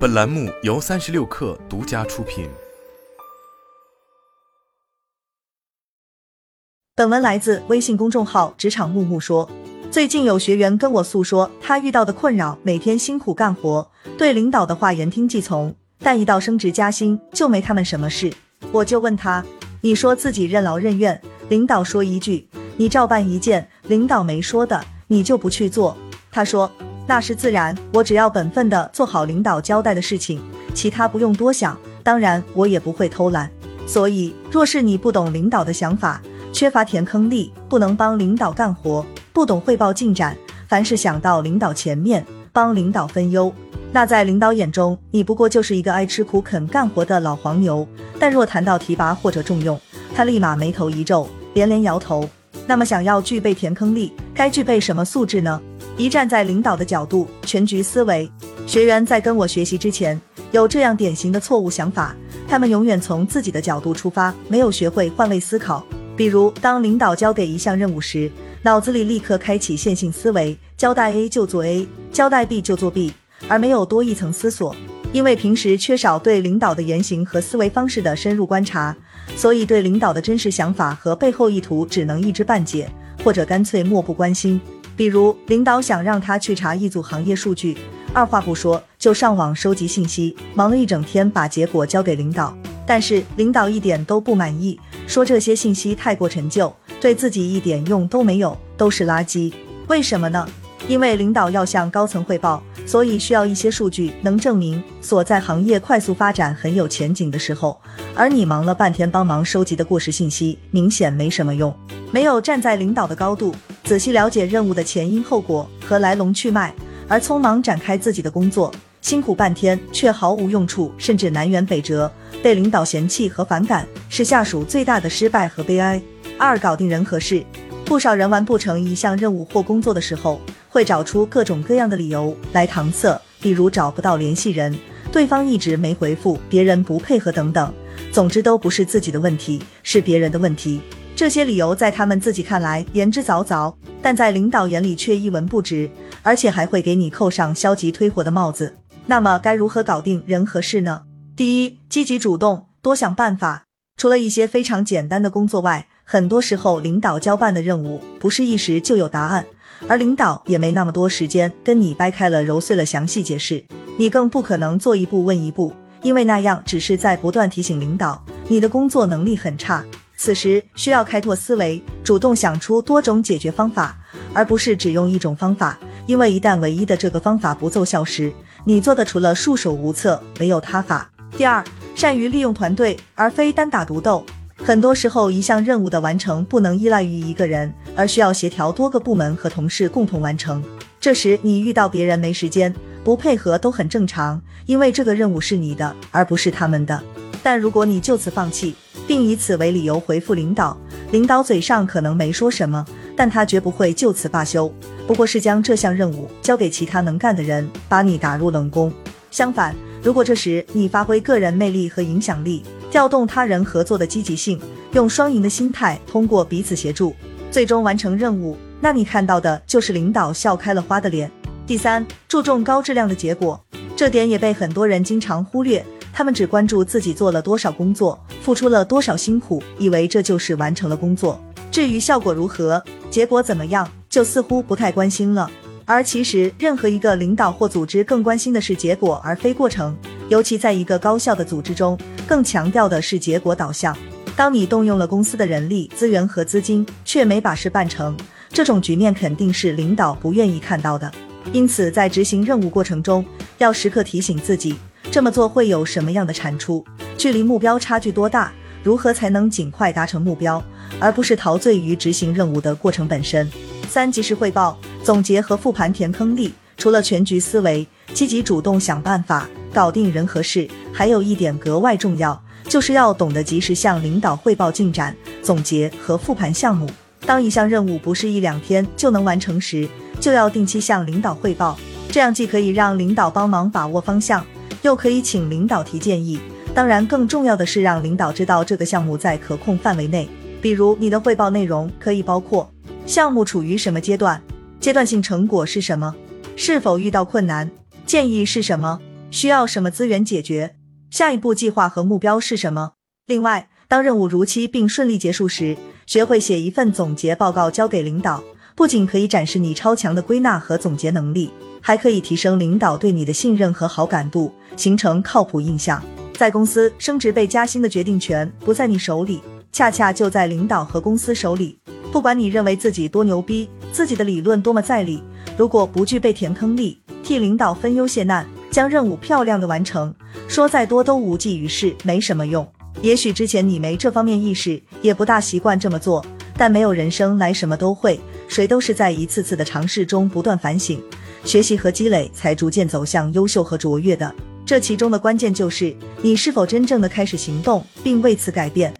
本栏目由三十六氪独家出品。本文来自微信公众号“职场木木说”。最近有学员跟我诉说他遇到的困扰：每天辛苦干活，对领导的话言听计从，但一到升职加薪就没他们什么事。我就问他：“你说自己任劳任怨，领导说一句，你照办一件，领导没说的，你就不去做？”他说。那是自然，我只要本分的做好领导交代的事情，其他不用多想。当然，我也不会偷懒。所以，若是你不懂领导的想法，缺乏填坑力，不能帮领导干活，不懂汇报进展，凡是想到领导前面帮领导分忧，那在领导眼中，你不过就是一个爱吃苦、肯干活的老黄牛。但若谈到提拔或者重用，他立马眉头一皱，连连摇头。那么，想要具备填坑力，该具备什么素质呢？一站在领导的角度，全局思维。学员在跟我学习之前，有这样典型的错误想法：他们永远从自己的角度出发，没有学会换位思考。比如，当领导交给一项任务时，脑子里立刻开启线性思维，交代 A 就做 A，交代 B 就做 B，而没有多一层思索。因为平时缺少对领导的言行和思维方式的深入观察，所以对领导的真实想法和背后意图只能一知半解，或者干脆漠不关心。比如，领导想让他去查一组行业数据，二话不说就上网收集信息，忙了一整天，把结果交给领导。但是领导一点都不满意，说这些信息太过陈旧，对自己一点用都没有，都是垃圾。为什么呢？因为领导要向高层汇报，所以需要一些数据能证明所在行业快速发展很有前景的时候，而你忙了半天帮忙收集的过时信息，明显没什么用，没有站在领导的高度。仔细了解任务的前因后果和来龙去脉，而匆忙展开自己的工作，辛苦半天却毫无用处，甚至南辕北辙，被领导嫌弃和反感，是下属最大的失败和悲哀。二、搞定人和事，不少人完不成一项任务或工作的时候，会找出各种各样的理由来搪塞，比如找不到联系人，对方一直没回复，别人不配合等等。总之都不是自己的问题，是别人的问题。这些理由在他们自己看来言之凿凿，但在领导眼里却一文不值，而且还会给你扣上消极推火的帽子。那么该如何搞定人和事呢？第一，积极主动，多想办法。除了一些非常简单的工作外，很多时候领导交办的任务不是一时就有答案，而领导也没那么多时间跟你掰开了揉碎了详细解释，你更不可能做一步问一步，因为那样只是在不断提醒领导你的工作能力很差。此时需要开拓思维，主动想出多种解决方法，而不是只用一种方法。因为一旦唯一的这个方法不奏效时，你做的除了束手无策，没有他法。第二，善于利用团队，而非单打独斗。很多时候，一项任务的完成不能依赖于一个人，而需要协调多个部门和同事共同完成。这时你遇到别人没时间，不配合都很正常，因为这个任务是你的，而不是他们的。但如果你就此放弃，并以此为理由回复领导，领导嘴上可能没说什么，但他绝不会就此罢休，不过是将这项任务交给其他能干的人，把你打入冷宫。相反，如果这时你发挥个人魅力和影响力，调动他人合作的积极性，用双赢的心态，通过彼此协助，最终完成任务，那你看到的就是领导笑开了花的脸。第三，注重高质量的结果，这点也被很多人经常忽略。他们只关注自己做了多少工作，付出了多少辛苦，以为这就是完成了工作。至于效果如何，结果怎么样，就似乎不太关心了。而其实，任何一个领导或组织更关心的是结果，而非过程。尤其在一个高效的组织中，更强调的是结果导向。当你动用了公司的人力资源和资金，却没把事办成，这种局面肯定是领导不愿意看到的。因此，在执行任务过程中，要时刻提醒自己。这么做会有什么样的产出？距离目标差距多大？如何才能尽快达成目标，而不是陶醉于执行任务的过程本身？三、及时汇报、总结和复盘填坑力。除了全局思维、积极主动想办法搞定人和事，还有一点格外重要，就是要懂得及时向领导汇报进展、总结和复盘项目。当一项任务不是一两天就能完成时，就要定期向领导汇报，这样既可以让领导帮忙把握方向。又可以请领导提建议，当然更重要的是让领导知道这个项目在可控范围内。比如你的汇报内容可以包括项目处于什么阶段，阶段性成果是什么，是否遇到困难，建议是什么，需要什么资源解决？下一步计划和目标是什么？另外，当任务如期并顺利结束时，学会写一份总结报告交给领导，不仅可以展示你超强的归纳和总结能力，还可以提升领导对你的信任和好感度，形成靠谱印象。在公司升职被加薪的决定权不在你手里，恰恰就在领导和公司手里。不管你认为自己多牛逼，自己的理论多么在理，如果不具备填坑力，替领导分忧解难，将任务漂亮的完成，说再多都无济于事，没什么用。也许之前你没这方面意识，也不大习惯这么做，但没有人生来什么都会，谁都是在一次次的尝试中不断反省、学习和积累，才逐渐走向优秀和卓越的。这其中的关键就是你是否真正的开始行动，并为此改变。